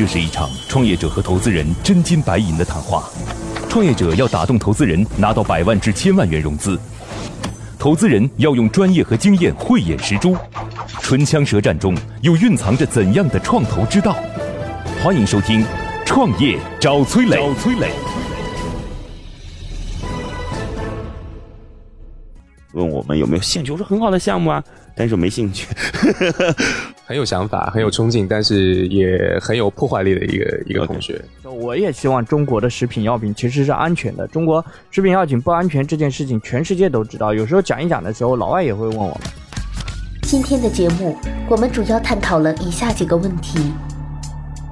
这是一场创业者和投资人真金白银的谈话。创业者要打动投资人，拿到百万至千万元融资；投资人要用专业和经验慧眼识珠。唇枪舌战中，又蕴藏着怎样的创投之道？欢迎收听《创业找崔磊》。找崔磊。问我们有没有兴趣？我说很好的项目啊，但是没兴趣。很有想法，很有冲劲，但是也很有破坏力的一个一个同学。我也希望中国的食品药品其实是安全的。中国食品药品不安全这件事情，全世界都知道。有时候讲一讲的时候，老外也会问我们。今天的节目，我们主要探讨了以下几个问题：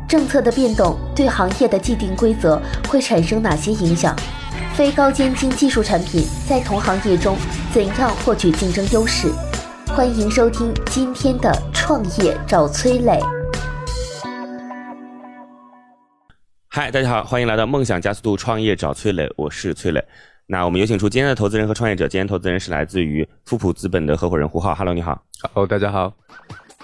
政策的变动对行业的既定规则会产生哪些影响？非高尖精技术产品在同行业中怎样获取竞争优势？欢迎收听今天的创业找崔磊。嗨，大家好，欢迎来到梦想加速度创业找崔磊，我是崔磊。那我们有请出今天的投资人和创业者。今天投资人是来自于富普资本的合伙人胡浩。Hello，你好。Hello，大家好。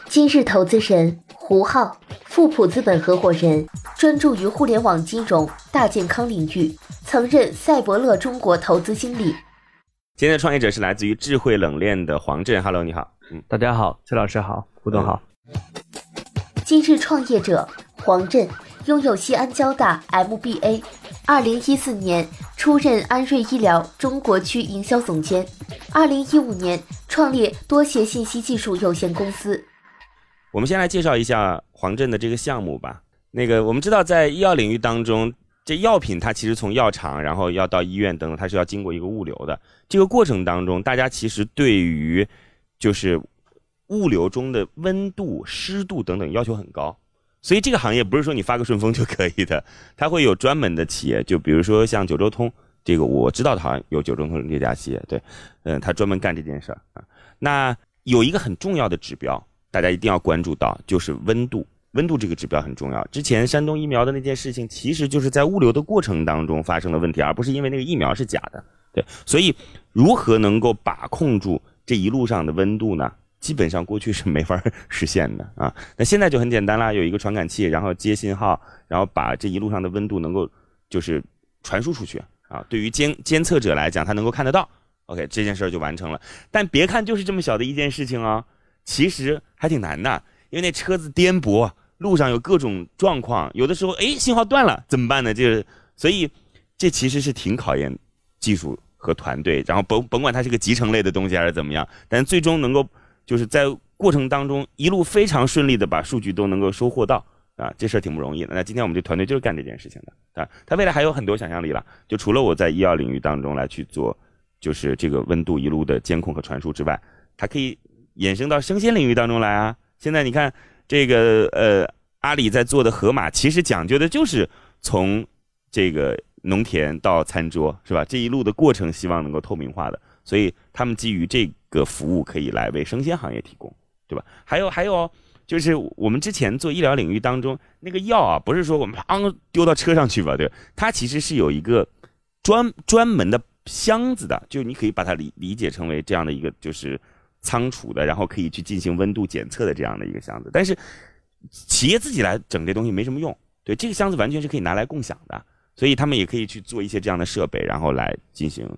今日投资人胡浩，富普资本合伙人，专注于互联网金融、大健康领域，曾任赛博乐中国投资经理。今天的创业者是来自于智慧冷链的黄振，Hello，你好，嗯，大家好，崔老师好，胡总好。今日创业者黄振拥有西安交大 MBA，二零一四年出任安瑞医疗中国区营销总监，二零一五年创立多协信息技术有限公司。我们先来介绍一下黄振的这个项目吧。那个我们知道，在医药领域当中。这药品它其实从药厂，然后要到医院等等，它是要经过一个物流的。这个过程当中，大家其实对于就是物流中的温度、湿度等等要求很高。所以这个行业不是说你发个顺丰就可以的，它会有专门的企业，就比如说像九州通，这个我知道的好像有九州通这家企业，对，嗯，他专门干这件事儿啊。那有一个很重要的指标，大家一定要关注到，就是温度。温度这个指标很重要。之前山东疫苗的那件事情，其实就是在物流的过程当中发生了问题，而不是因为那个疫苗是假的。对，所以如何能够把控住这一路上的温度呢？基本上过去是没法实现的啊。那现在就很简单啦，有一个传感器，然后接信号，然后把这一路上的温度能够就是传输出去啊。对于监监测者来讲，他能够看得到。OK，这件事儿就完成了。但别看就是这么小的一件事情啊，其实还挺难的，因为那车子颠簸。路上有各种状况，有的时候哎信号断了怎么办呢？就是所以这其实是挺考验技术和团队，然后甭甭管它是个集成类的东西还是怎么样，但最终能够就是在过程当中一路非常顺利的把数据都能够收获到啊，这事儿挺不容易的。那今天我们这团队就是干这件事情的啊，他未来还有很多想象力了。就除了我在医药领域当中来去做，就是这个温度一路的监控和传输之外，它可以衍生到生鲜领域当中来啊。现在你看。这个呃，阿里在做的盒马，其实讲究的就是从这个农田到餐桌，是吧？这一路的过程，希望能够透明化的，所以他们基于这个服务，可以来为生鲜行业提供，对吧？还有还有，就是我们之前做医疗领域当中那个药啊，不是说我们砰丢到车上去吧？对，它其实是有一个专专门的箱子的，就你可以把它理理解成为这样的一个就是。仓储的，然后可以去进行温度检测的这样的一个箱子，但是企业自己来整这东西没什么用。对，这个箱子完全是可以拿来共享的，所以他们也可以去做一些这样的设备，然后来进行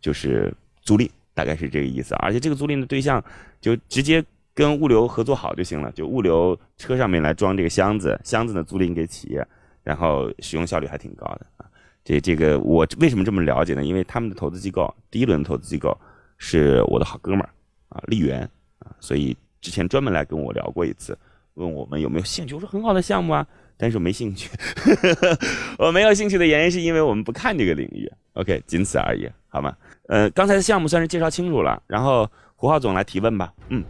就是租赁，大概是这个意思。而且这个租赁的对象就直接跟物流合作好就行了，就物流车上面来装这个箱子，箱子呢租赁给企业，然后使用效率还挺高的啊。这这个我为什么这么了解呢？因为他们的投资机构第一轮投资机构是我的好哥们儿。啊，丽源啊，所以之前专门来跟我聊过一次，问我们有没有兴趣。我说很好的项目啊，但是我没兴趣。我没有兴趣的原因是因为我们不看这个领域。OK，仅此而已，好吗？呃，刚才的项目算是介绍清楚了，然后胡浩总来提问吧。嗯。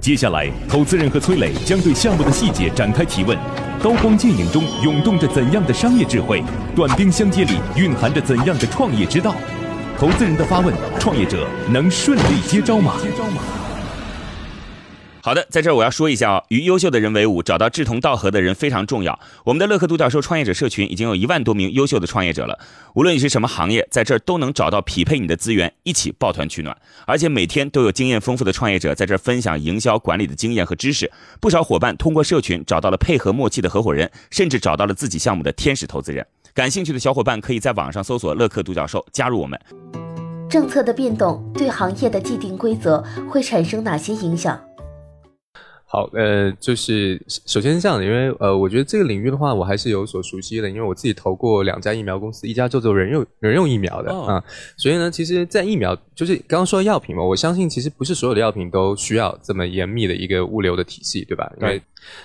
接下来，投资人和崔磊将对项目的细节展开提问。刀光剑影中涌动着怎样的商业智慧？短兵相接里蕴含着怎样的创业之道？投资人的发问，创业者能顺利接招吗？好的，在这儿我要说一下哦，与优秀的人为伍，找到志同道合的人非常重要。我们的乐客独角兽创业者社群已经有一万多名优秀的创业者了，无论你是什么行业，在这儿都能找到匹配你的资源，一起抱团取暖。而且每天都有经验丰富的创业者在这儿分享营销管理的经验和知识。不少伙伴通过社群找到了配合默契的合伙人，甚至找到了自己项目的天使投资人。感兴趣的小伙伴可以在网上搜索“乐客独角兽”，加入我们。政策的变动对行业的既定规则会产生哪些影响？好，呃，就是首先是这样的，因为呃，我觉得这个领域的话，我还是有所熟悉的，因为我自己投过两家疫苗公司，一家叫做人用人用疫苗的啊，所以呢，其实，在疫苗就是刚刚说药品嘛，我相信其实不是所有的药品都需要这么严密的一个物流的体系，对吧？对，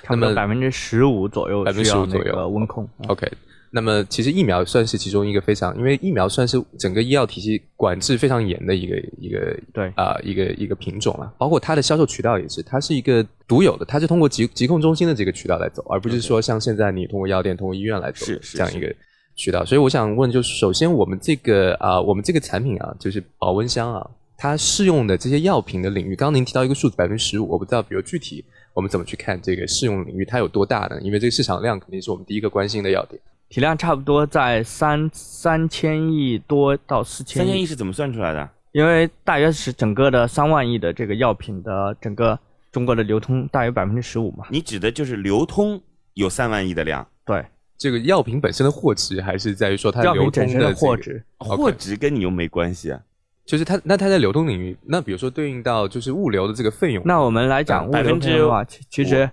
那么百分之十五左右，百分之十五左右温控，OK。那么其实疫苗算是其中一个非常，因为疫苗算是整个医药体系管制非常严的一个一个对啊一个一个品种了，包括它的销售渠道也是，它是一个独有的，它是通过疾疾控中心的这个渠道来走，而不是说像现在你通过药店、通过医院来走这样一个渠道。所以我想问，就是首先我们这个啊，我们这个产品啊，就是保温箱啊，它适用的这些药品的领域，刚刚您提到一个数字百分之十五，我不知道，比如具体我们怎么去看这个适用领域它有多大呢？因为这个市场量肯定是我们第一个关心的要点。体量差不多在三三千亿多到四千。三千亿是怎么算出来的？因为大约是整个的三万亿的这个药品的整个中国的流通大约百分之十五嘛。你指的就是流通有三万亿的量？对，这个药品本身的货值还是在于说它流通的货值，货值跟你又没关系啊。就是它，那它在流通领域，那比如说对应到就是物流的这个费用，那我们来讲物流的话，其实。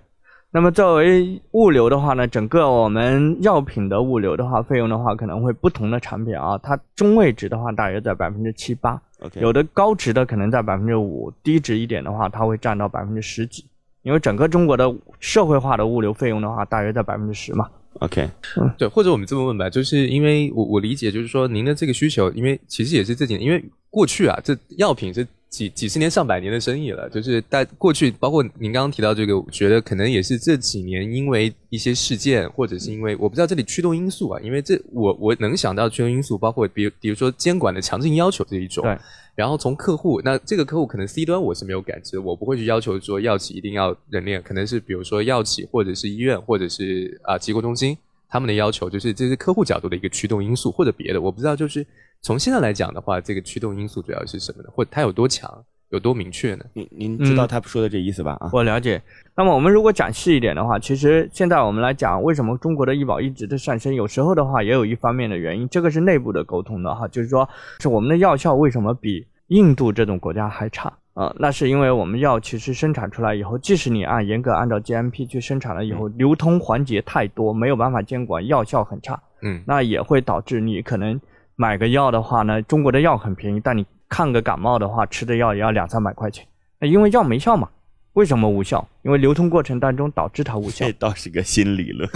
那么作为物流的话呢，整个我们药品的物流的话，费用的话可能会不同的产品啊，它中位值的话大约在百分之七八，有的高值的可能在百分之五，低值一点的话，它会占到百分之十几。因为整个中国的社会化的物流费用的话，大约在百分之十嘛。OK，嗯，对，或者我们这么问吧，就是因为我我理解，就是说您的这个需求，因为其实也是这几年，因为过去啊，这药品是。几几十年、上百年的生意了，就是在过去，包括您刚刚提到这个，我觉得可能也是这几年因为一些事件，或者是因为我不知道这里驱动因素啊，因为这我我能想到驱动因素，包括比如比如说监管的强制性要求这一种，对，然后从客户，那这个客户可能 C 端我是没有感知，我不会去要求说药企一定要人链，可能是比如说药企或者是医院或者是啊机构中心他们的要求，就是这是客户角度的一个驱动因素或者别的，我不知道就是。从现在来讲的话，这个驱动因素主要是什么呢？或它有多强，有多明确呢？您您知道他说的这意思吧？啊，我了解。那么我们如果讲细一点的话，其实现在我们来讲，为什么中国的医保一直在上升？有时候的话，也有一方面的原因，这个是内部的沟通的哈，就是说，是我们的药效为什么比印度这种国家还差啊？那是因为我们药其实生产出来以后，即使你按严格按照 GMP 去生产了以后，流通环节太多，没有办法监管，药效很差。嗯，那也会导致你可能。买个药的话呢，中国的药很便宜，但你看个感冒的话，吃的药也要两三百块钱。那因为药没效嘛？为什么无效？因为流通过程当中导致它无效。这倒是个新理论。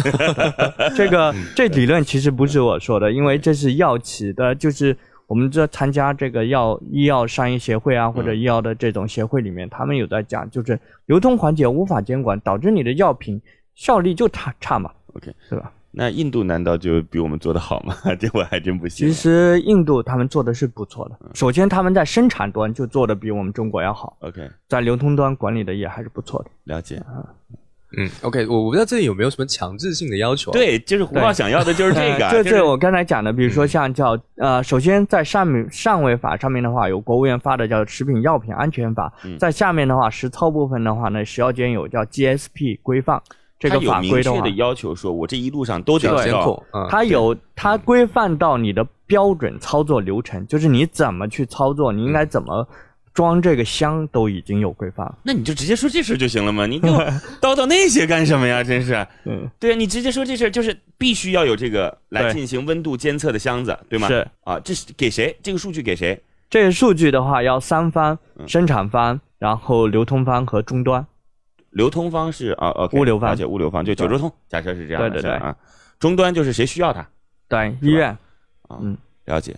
这个 这理论其实不是我说的，因为这是药企的，就是我们这参加这个药医药商业协会啊，或者医药的这种协会里面，他们有在讲，就是流通环节无法监管，导致你的药品效力就差差嘛。OK，是吧？那印度难道就比我们做的好吗？这我还真不信。其实印度他们做的是不错的。首先，他们在生产端就做的比我们中国要好。OK，在流通端管理的也还是不错的。了解啊。嗯，OK，我我不知道这里有没有什么强制性的要求。对，就是胡浩想要的就是这个。这这我刚才讲的，比如说像叫呃，首先在上面上位法上面的话，有国务院发的叫《食品药品安全法》。在下面的话，实操部分的话呢，食药监有叫 GSP 规范。这个法规的要求说，我这一路上都得监控。它有它规范到你的标准操作流程，就是你怎么去操作，你应该怎么装这个箱，都已经有规范。那你就直接说这事就行了嘛？你给我 叨叨那些干什么呀？真是。嗯，对你直接说这事就是必须要有这个来进行温度监测的箱子，对吗？是啊，这是给谁？这个数据给谁？这个数据的话要三方：生产方，然后流通方和终端。流通方是啊，OK，物流方，而且物流方就九州通，假设是这样的，对对对。啊，终端就是谁需要它，对医院，啊，嗯，了解。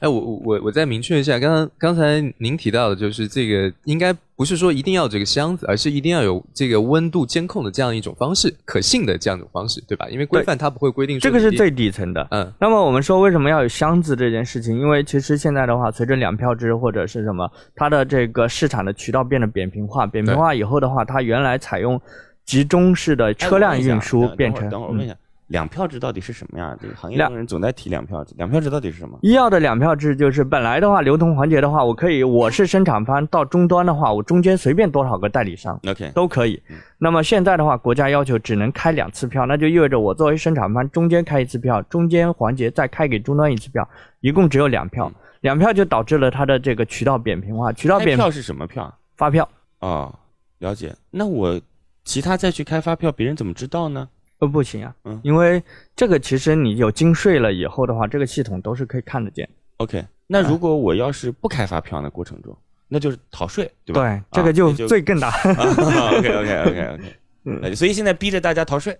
哎，我我我再明确一下，刚刚刚才您提到的，就是这个应该不是说一定要这个箱子，而是一定要有这个温度监控的这样一种方式，可信的这样一种方式，对吧？因为规范它不会规定这个是最底层的。嗯，那么我们说为什么要有箱子这件事情？因为其实现在的话，随着两票制或者是什么，它的这个市场的渠道变得扁平化，扁平化以后的话，它原来采用集中式的车辆运输变成。等会儿我问一下。两票制到底是什么呀？这个行业中人总在提两票制。两票制到底是什么？医药的两票制就是本来的话，流通环节的话，我可以我是生产方到终端的话，我中间随便多少个代理商，OK 都可以。那么现在的话，国家要求只能开两次票，那就意味着我作为生产方中间开一次票，中间环节再开给终端一次票，一共只有两票。两票就导致了它的这个渠道扁平化。渠道扁平票是什么票？发票啊，了解。那我其他再去开发票，别人怎么知道呢？都不行啊，嗯，因为这个其实你有经税了以后的话，这个系统都是可以看得见。OK，那如果我要是不开发票的过程中，那就是逃税，对吧？对，这个就罪更大。OK OK OK OK，嗯，所以现在逼着大家逃税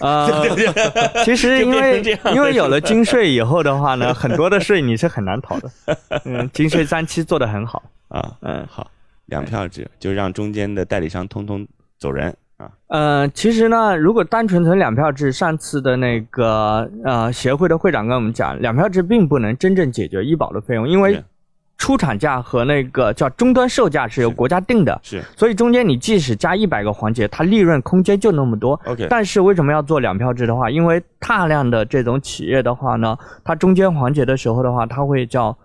啊。其实因为因为有了金税以后的话呢，很多的税你是很难逃的。嗯，金税三期做的很好啊。嗯，好，两票制就让中间的代理商通通走人。呃，其实呢，如果单纯从两票制，上次的那个呃协会的会长跟我们讲，两票制并不能真正解决医保的费用，因为出厂价和那个叫终端售价是由国家定的，是，所以中间你即使加一百个环节，它利润空间就那么多。OK，但是为什么要做两票制的话？因为大量的这种企业的话呢，它中间环节的时候的话，它会叫，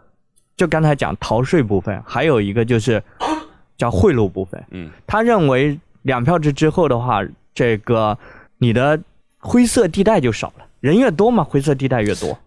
就刚才讲逃税部分，还有一个就是叫贿赂部分。嗯，他认为。两票制之后的话，这个你的灰色地带就少了，人越多嘛，灰色地带越多。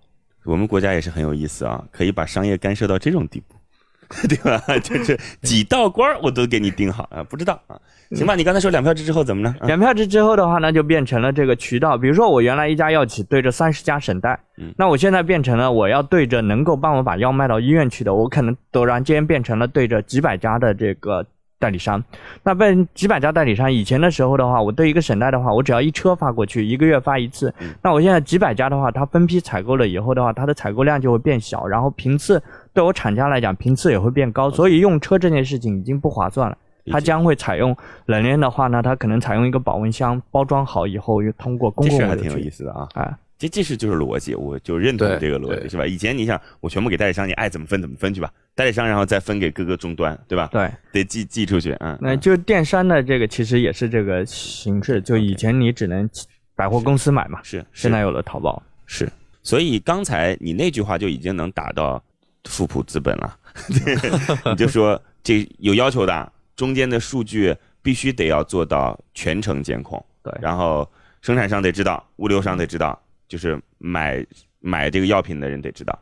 我们国家也是很有意思啊，可以把商业干涉到这种地步，对吧？就是几道关我都给你定好啊，不知道啊？行吧，你刚才说两票制之后怎么呢？两票制之后的话，那就变成了这个渠道，比如说我原来一家药企对着三十家省代，嗯，那我现在变成了我要对着能够帮我把药卖到医院去的，我可能陡然间变成了对着几百家的这个。代理商，那被几百家代理商。以前的时候的话，我对一个省代的话，我只要一车发过去，一个月发一次。那我现在几百家的话，它分批采购了以后的话，它的采购量就会变小，然后频次对我厂家来讲频次也会变高，所以用车这件事情已经不划算了。它将会采用冷链的话呢，它可能采用一个保温箱包装好以后，又通过公共。这还挺有意思的啊！哎。这这是就是逻辑，我就认同这个逻辑，是吧？以前你想我全部给代理商，你爱怎么分怎么分去吧，代理商然后再分给各个终端，对吧？对，得寄寄出去，嗯。那就电商的这个其实也是这个形式，就以前你只能百货公司买嘛，是，现在有了淘宝，是。所以刚才你那句话就已经能打到富普资本了，你就说这有要求的，中间的数据必须得要做到全程监控，对，然后生产商得知道，物流商得知道。就是买买这个药品的人得知道，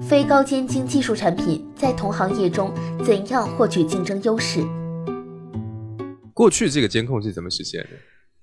非高尖精技术产品在同行业中怎样获取竞争优势？过去这个监控是怎么实现的？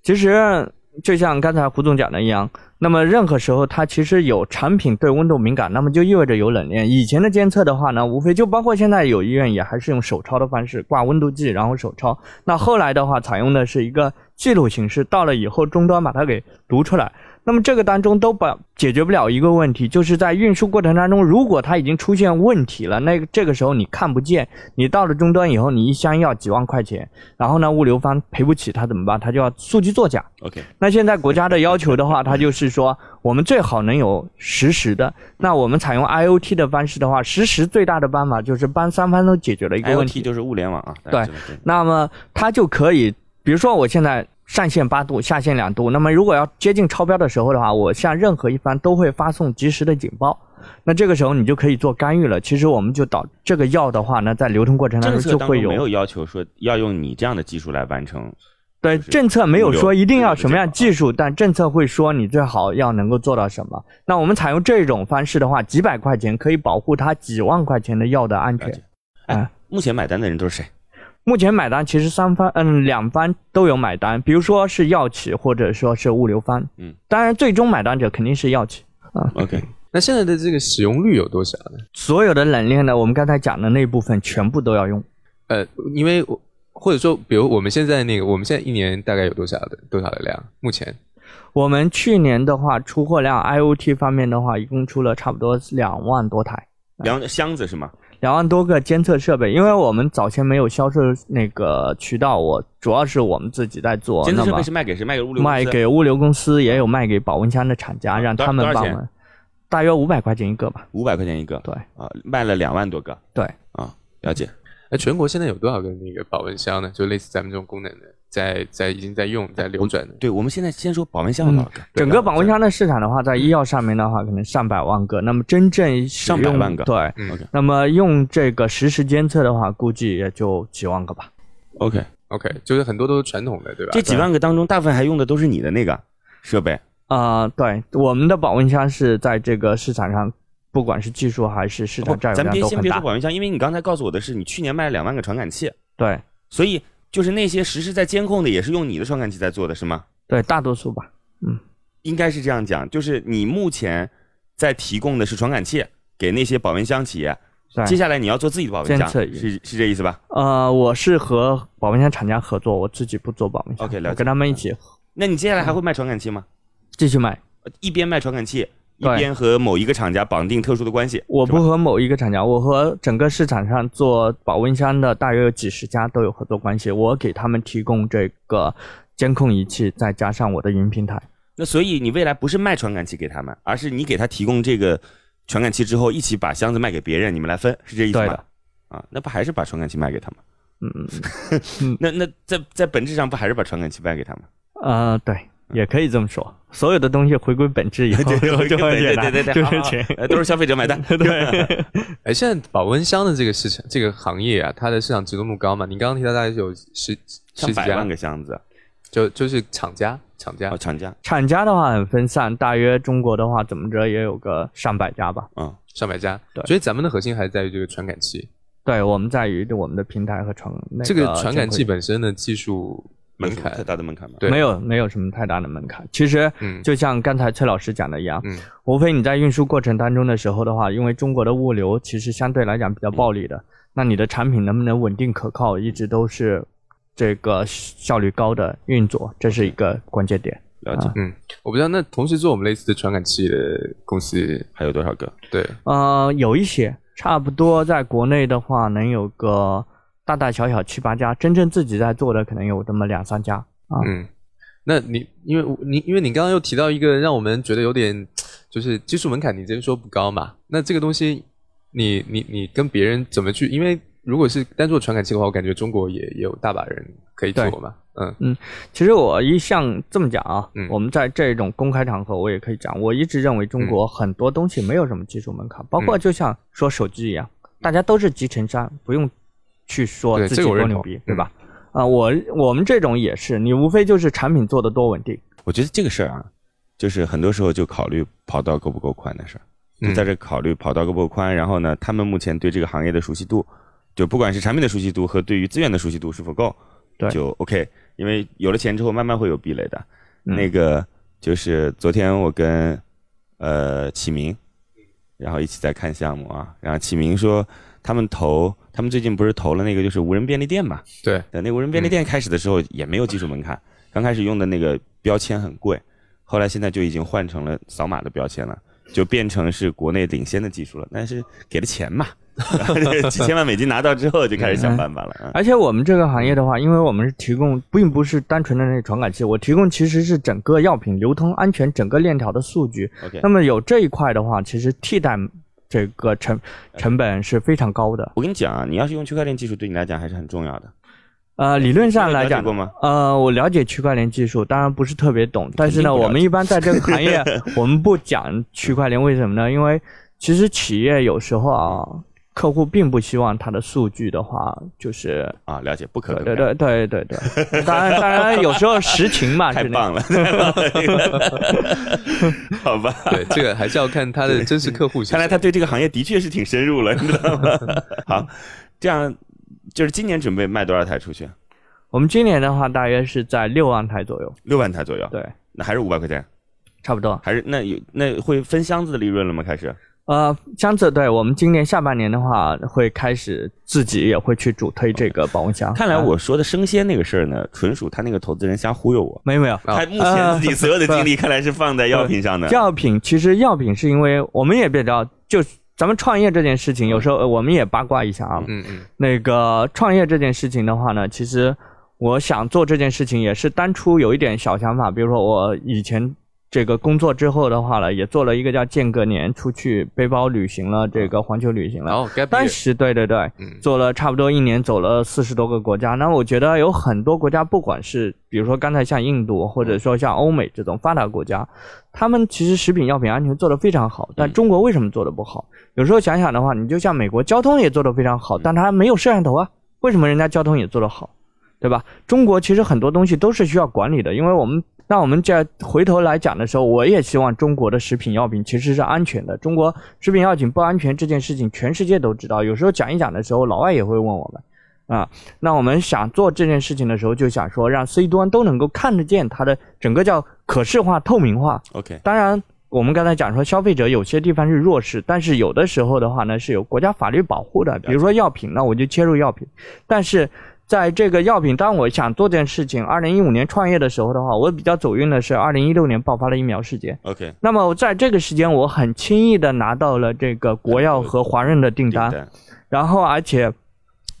其实就像刚才胡总讲的一样，那么任何时候它其实有产品对温度敏感，那么就意味着有冷链。以前的监测的话呢，无非就包括现在有医院也还是用手抄的方式挂温度计，然后手抄。那后来的话，采用的是一个。记录形式到了以后，终端把它给读出来。那么这个当中都把解决不了一个问题，就是在运输过程当中，如果它已经出现问题了，那这个时候你看不见，你到了终端以后，你一箱要几万块钱，然后呢，物流方赔不起，他怎么办？他就要数据作假。OK，那现在国家的要求的话，它就是说，我们最好能有实时的。那我们采用 IOT 的方式的话，实时最大的办法就是帮三方都解决了一个问题，就是物联网啊。对，那么它就可以。比如说，我现在上限八度，下限两度。那么，如果要接近超标的时候的话，我向任何一方都会发送及时的警报。那这个时候你就可以做干预了。其实我们就导这个药的话呢，在流通过程当中就会有没有要求说要用你这样的技术来完成？对，政策没有说一定要什么样技术，但政策会说你最好要能够做到什么。那我们采用这种方式的话，几百块钱可以保护他几万块钱的药的安全。哎，目前买单的人都是谁？目前买单其实三方，嗯，两方都有买单，比如说是药企或者说是物流方，嗯，当然最终买单者肯定是药企啊。OK，那现在的这个使用率有多少呢？所有的冷链呢，我们刚才讲的那部分全部都要用，呃，因为或者说，比如我们现在那个，我们现在一年大概有多少的多少的量？目前我们去年的话，出货量 IOT 方面的话，一共出了差不多两万多台，两箱子是吗？两万多个监测设备，因为我们早前没有销售那个渠道，我主要是我们自己在做。监测设备是卖给谁？卖给物流？卖给物流公司，也有卖给保温箱的厂家，让他们帮我们。大约五百块钱一个吧。五百块钱一个。对。啊，卖了两万多个。对。啊，了解。哎，全国现在有多少个那个保温箱呢？就类似咱们这种功能的，在在已经在用，在流转的。对，我们现在先说保温箱多少个？整个保温箱的市场的话，在医药上面的话，可能上百万个。那么真正上百万个，对。那么用这个实时监测的话，估计也就几万个吧。OK OK，就是很多都是传统的，对吧？这几万个当中，大部分还用的都是你的那个设备。啊，对，我们的保温箱是在这个市场上。不管是技术还是市场占有。咱别先别说保温箱，因为你刚才告诉我的是你去年卖了两万个传感器。对，所以就是那些实时在监控的，也是用你的传感器在做的，是吗？对，大多数吧。嗯，应该是这样讲，就是你目前在提供的是传感器给那些保温箱企业，接下来你要做自己的保温箱，是是这意思吧？呃，我是和保温箱厂家合作，我自己不做保温箱。OK，了解。跟他们一起。那你接下来还会卖传感器吗？继续卖，一边卖传感器。一边和某一个厂家绑定特殊的关系，我不和某一个厂家，我和整个市场上做保温箱的大约有几十家都有合作关系，我给他们提供这个监控仪器，再加上我的云平台。那所以你未来不是卖传感器给他们，而是你给他提供这个传感器之后，一起把箱子卖给别人，你们来分，是这意思吗？对的。啊，那不还是把传感器卖给他们？嗯嗯。那那在在本质上不还是把传感器卖给他们？呃，对。也可以这么说，所有的东西回归本质以后，就会简单，就是钱，都是消费者买单。对，哎，现在保温箱的这个市场，这个行业啊，它的市场值度那么高嘛？你刚刚提到大概有十十几百万个箱子，就就是厂家，厂家，厂家，厂家的话很分散，大约中国的话怎么着也有个上百家吧？嗯，上百家。对，所以咱们的核心还是在于这个传感器。对，我们在于我们的平台和传这个传感器本身的技术。门槛太大的门槛吗？对，没有，没有什么太大的门槛。其实，就像刚才崔老师讲的一样，无非你在运输过程当中的时候的话，因为中国的物流其实相对来讲比较暴力的，那你的产品能不能稳定可靠，一直都是这个效率高的运作，这是一个关键点。了解，嗯，我不知道那同时做我们类似的传感器的公司还有多少个？对，呃，有一些，差不多在国内的话能有个。大大小小七八家，真正自己在做的可能有这么两三家啊。嗯，那你因为你因为你刚刚又提到一个让我们觉得有点，就是技术门槛，你直接说不高嘛？那这个东西，你你你跟别人怎么去？因为如果是单做传感器的话，我感觉中国也也有大把人可以做嘛。嗯嗯，其实我一向这么讲啊，我们在这种公开场合我也可以讲，我一直认为中国很多东西没有什么技术门槛，包括就像说手机一样，大家都是集成商，不用。去说自己多牛逼，对吧？啊，我我们这种也是，你无非就是产品做的多稳定。我觉得这个事儿啊，就是很多时候就考虑跑道够不够宽的事儿，就在这考虑跑道够不够宽。然后呢，他们目前对这个行业的熟悉度，就不管是产品的熟悉度和对于资源的熟悉度是否够，对就 OK。因为有了钱之后，慢慢会有壁垒的。那个就是昨天我跟呃启明，然后一起在看项目啊，然后启明说他们投。他们最近不是投了那个就是无人便利店嘛？对，那无人便利店开始的时候也没有技术门槛，刚开始用的那个标签很贵，后来现在就已经换成了扫码的标签了，就变成是国内领先的技术了。但是给了钱嘛，几千万美金拿到之后就开始想办法了。而且我们这个行业的话，因为我们是提供，并不是单纯的那个传感器，我提供其实是整个药品流通安全整个链条的数据。那么有这一块的话，其实替代。这个成成本是非常高的。我跟你讲啊，你要是用区块链技术，对你来讲还是很重要的。呃，理论上来讲，呃，我了解区块链技术，当然不是特别懂。但是呢，我们一般在这个行业，我们不讲区块链，为什么呢？因为其实企业有时候啊。客户并不希望他的数据的话，就是啊，了解不可能。对对对对对，当然当然有时候实情嘛，太棒了，好吧？对，这个还是要看他的真实客户。看来他对这个行业的确是挺深入了，你知道吗？好，这样就是今年准备卖多少台出去？我们今年的话，大约是在六万台左右。六万台左右，对，那还是五百块钱，差不多。还是那有那会分箱子的利润了吗？开始？呃，箱子，对我们今年下半年的话，会开始自己也会去主推这个保温箱。看来我说的生鲜那个事儿呢，纯属他那个投资人瞎忽悠我。没有没有，他目前自己所有的精力看来是放在药品上的。药品其实药品是因为我们也比较，就咱们创业这件事情，有时候我们也八卦一下啊。嗯嗯。那个创业这件事情的话呢，其实我想做这件事情也是当初有一点小想法，比如说我以前。这个工作之后的话呢，也做了一个叫间隔年，出去背包旅行了，这个环球旅行了。哦，当时对对对，做了差不多一年，走了四十多个国家。那我觉得有很多国家，不管是比如说刚才像印度，或者说像欧美这种发达国家，他们其实食品药品安全做得非常好。但中国为什么做得不好？有时候想想的话，你就像美国交通也做得非常好，但它没有摄像头啊，为什么人家交通也做得好？对吧？中国其实很多东西都是需要管理的，因为我们。那我们在回头来讲的时候，我也希望中国的食品药品其实是安全的。中国食品药品不安全这件事情，全世界都知道。有时候讲一讲的时候，老外也会问我们，啊，那我们想做这件事情的时候，就想说让 C 端都能够看得见它的整个叫可视化、透明化。OK，当然我们刚才讲说消费者有些地方是弱势，但是有的时候的话呢是有国家法律保护的，比如说药品，那我就切入药品，但是。在这个药品，当我想做这件事情，二零一五年创业的时候的话，我比较走运的是二零一六年爆发了疫苗事件。OK，那么在这个时间，我很轻易的拿到了这个国药和华润的订单，然后而且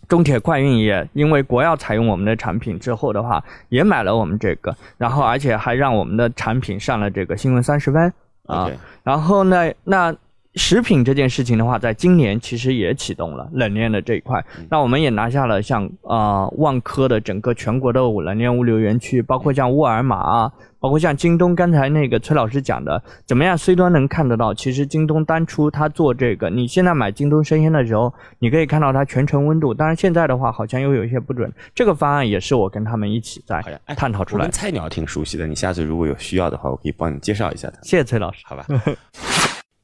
中铁快运也因为国药采用我们的产品之后的话，也买了我们这个，然后而且还让我们的产品上了这个新闻三十分。啊，然后呢，那。食品这件事情的话，在今年其实也启动了冷链的这一块。那我们也拿下了像啊万科的整个全国的冷链物流园区，包括像沃尔玛啊，包括像京东。刚才那个崔老师讲的，怎么样 C 端能看得到？其实京东当初他做这个，你现在买京东生鲜的时候，你可以看到它全程温度。当然现在的话，好像又有一些不准。这个方案也是我跟他们一起在探讨出来。菜鸟挺熟悉的，你下次如果有需要的话，我可以帮你介绍一下他。谢谢崔老师，好吧。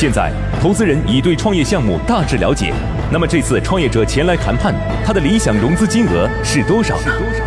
现在，投资人已对创业项目大致了解。那么这次创业者前来谈判，他的理想融资金额是多少？是多少？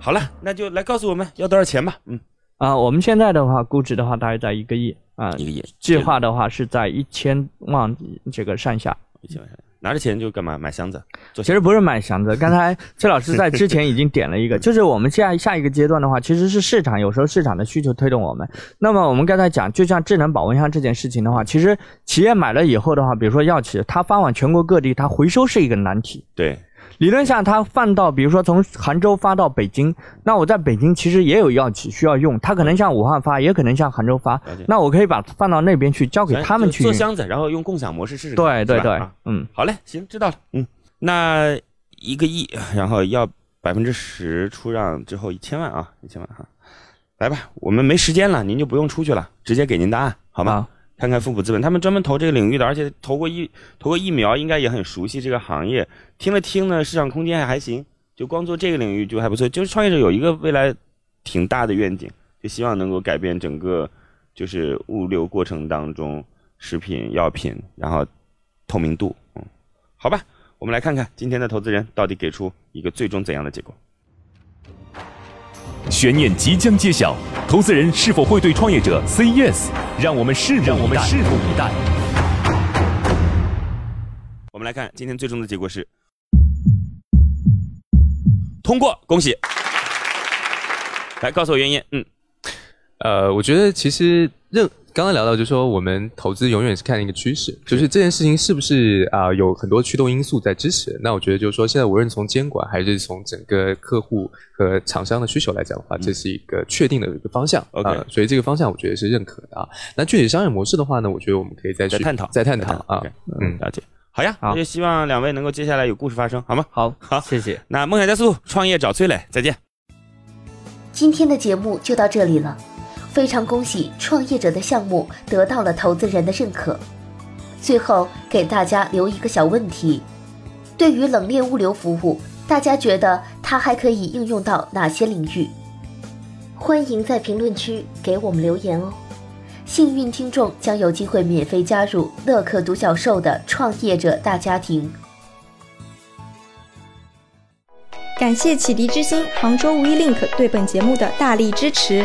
好了，那就来告诉我们要多少钱吧。嗯，啊，我们现在的话，估值的话大概在一个亿啊，一个亿。计划的话是在一千万这个上下。一千万。拿着钱就干嘛？买箱子？其实不是买箱子。刚才崔老师在之前已经点了一个，就是我们下下一个阶段的话，其实是市场，有时候市场的需求推动我们。那么我们刚才讲，就像智能保温箱这件事情的话，其实企业买了以后的话，比如说药企，它发往全国各地，它回收是一个难题。对。理论上，它放到，比如说从杭州发到北京，那我在北京其实也有药企需要用，它可能向武汉发，也可能向杭州发，那我可以把放到那边去，交给他们去做箱子，然后用共享模式试试。对对对，嗯，好嘞，行，知道了，嗯，那一个亿，然后要百分之十出让之后一千万啊，一千万哈，来吧，我们没时间了，您就不用出去了，直接给您答案，好吗？看看富普资本，他们专门投这个领域的，而且投过疫投过疫苗，应该也很熟悉这个行业。听了听呢，市场空间还还行，就光做这个领域就还不错。就是创业者有一个未来挺大的愿景，就希望能够改变整个就是物流过程当中食品药品，然后透明度。嗯，好吧，我们来看看今天的投资人到底给出一个最终怎样的结果。悬念即将揭晓，投资人是否会对创业者 say yes？让我们拭目以待。我们来看今天最终的结果是通过，恭喜！来告诉我原因。嗯，呃，我觉得其实任。刚刚聊到，就是说我们投资永远是看一个趋势，就是这件事情是不是啊有很多驱动因素在支持。那我觉得就是说，现在无论从监管还是从整个客户和厂商的需求来讲的话，这是一个确定的一个方向。OK，所以这个方向我觉得是认可的啊。那具体商业模式的话呢，我觉得我们可以再去探讨，再探讨啊。嗯，了解。好呀，那就希望两位能够接下来有故事发生，好吗？好，好，谢谢。那梦想加速创业找崔磊，再见。今天的节目就到这里了。非常恭喜创业者的项目得到了投资人的认可。最后给大家留一个小问题：对于冷链物流服务，大家觉得它还可以应用到哪些领域？欢迎在评论区给我们留言哦！幸运听众将有机会免费加入乐客独角兽的创业者大家庭。感谢启迪之星、杭州无一 link 对本节目的大力支持。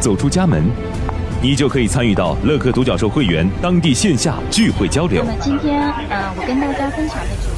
走出家门。你就可以参与到乐客独角兽会员当地线下聚会交流。那么今天，呃，我跟大家分享的主题。